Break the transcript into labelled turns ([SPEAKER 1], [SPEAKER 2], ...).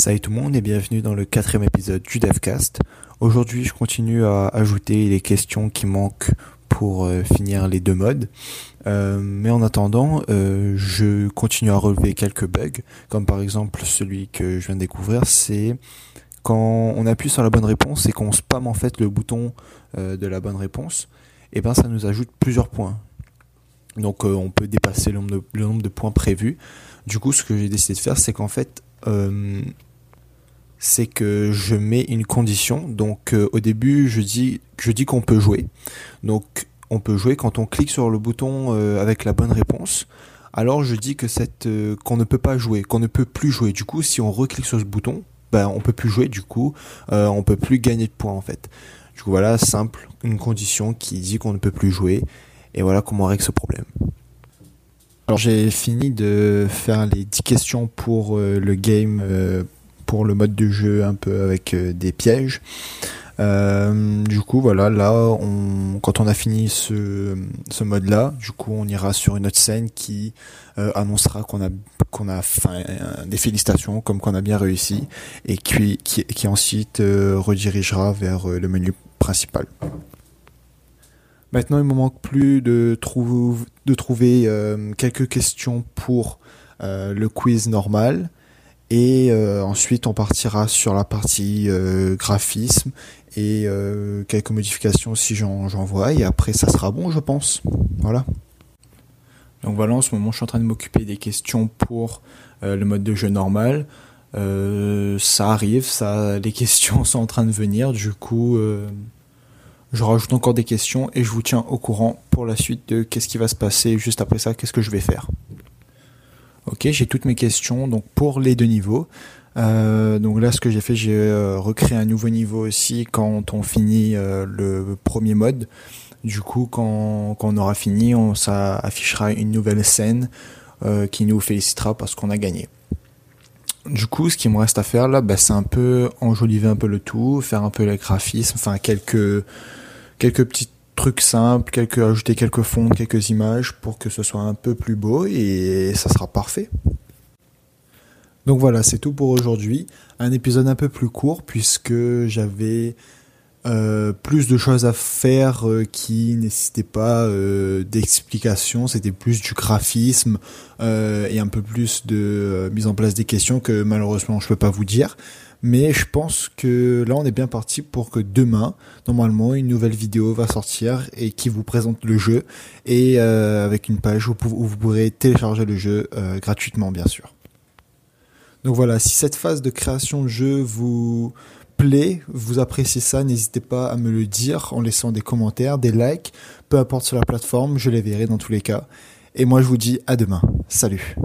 [SPEAKER 1] Salut tout le monde et bienvenue dans le quatrième épisode du DevCast. Aujourd'hui, je continue à ajouter les questions qui manquent pour euh, finir les deux modes. Euh, mais en attendant, euh, je continue à relever quelques bugs, comme par exemple celui que je viens de découvrir, c'est quand on appuie sur la bonne réponse et qu'on spam en fait le bouton de la bonne réponse, et eh ben ça nous ajoute plusieurs points. Donc on peut dépasser le nombre, de, points prévus. Du coup, ce que j'ai décidé de faire, c'est qu'en fait, c'est que je mets une condition. Donc euh, au début, je dis, je dis qu'on peut jouer. Donc on peut jouer quand on clique sur le bouton euh, avec la bonne réponse. Alors je dis que cette qu'on ne peut pas jouer, qu'on ne peut plus jouer. Du coup, si on reclique sur ce bouton, ben on peut plus jouer. Du coup, on peut plus gagner de points en fait. Du coup voilà, simple, une condition qui dit qu'on ne peut plus jouer. Et voilà comment on règle ce problème. Alors j'ai fini de faire les 10 questions pour euh, le game, euh, pour le mode de jeu un peu avec euh, des pièges. du coup voilà, là quand on a fini ce, ce mode là, du coup on ira sur une autre scène qui annoncera qu'on a qu'on a des félicitations comme qu'on a bien réussi et qui, qui, ensuite redirigera vers le menu principal. Maintenant, il me manque plus de, trouver euh, quelques questions pour euh, le quiz normal. Et euh, ensuite, on partira sur la partie graphisme et quelques modifications si j'en vois. Et après, ça sera bon, je pense. Voilà. Donc voilà, en ce moment, je suis en train de m'occuper des questions pour le mode de jeu normal. ça arrive, ça, les questions sont en train de venir. Du coup, je rajoute encore des questions et je vous tiens au courant pour la suite de qu'est-ce qui va se passer juste après ça, qu'est-ce que je vais faire. Ok, j'ai toutes mes questions donc pour les deux niveaux. Euh, donc là, ce que j'ai fait, j'ai euh, recréé un nouveau niveau aussi quand on finit euh, le premier mode. Du coup, quand, on aura fini, ça affichera une nouvelle scène qui nous félicitera parce qu'on a gagné. Du coup, ce qui me reste à faire là, bah, c'est un peu enjoliver un peu le tout, faire un peu les graphismes, enfin quelques quelques petits trucs simples, quelques ajouter quelques fonds, quelques images pour que ce soit un peu plus beau et ça sera parfait. Donc voilà, c'est tout pour aujourd'hui. Un épisode un peu plus court puisque j'avais euh, plus de choses à faire euh, qui nécessitaient pas euh, d'explication, c'était plus du graphisme et un peu plus de mise en place des questions que malheureusement je peux pas vous dire. Mais je pense que là, on est bien parti pour que demain, normalement, une nouvelle vidéo va sortir et qui vous présente le jeu et euh, avec une page où, vous pourrez télécharger le jeu euh, gratuitement, bien sûr. Donc voilà, si cette phase de création de jeu vous plaît, vous appréciez ça, n'hésitez pas à me le dire en laissant des commentaires, des likes, peu importe sur la plateforme, je les verrai dans tous les cas. Et moi, je vous dis à demain. Salut.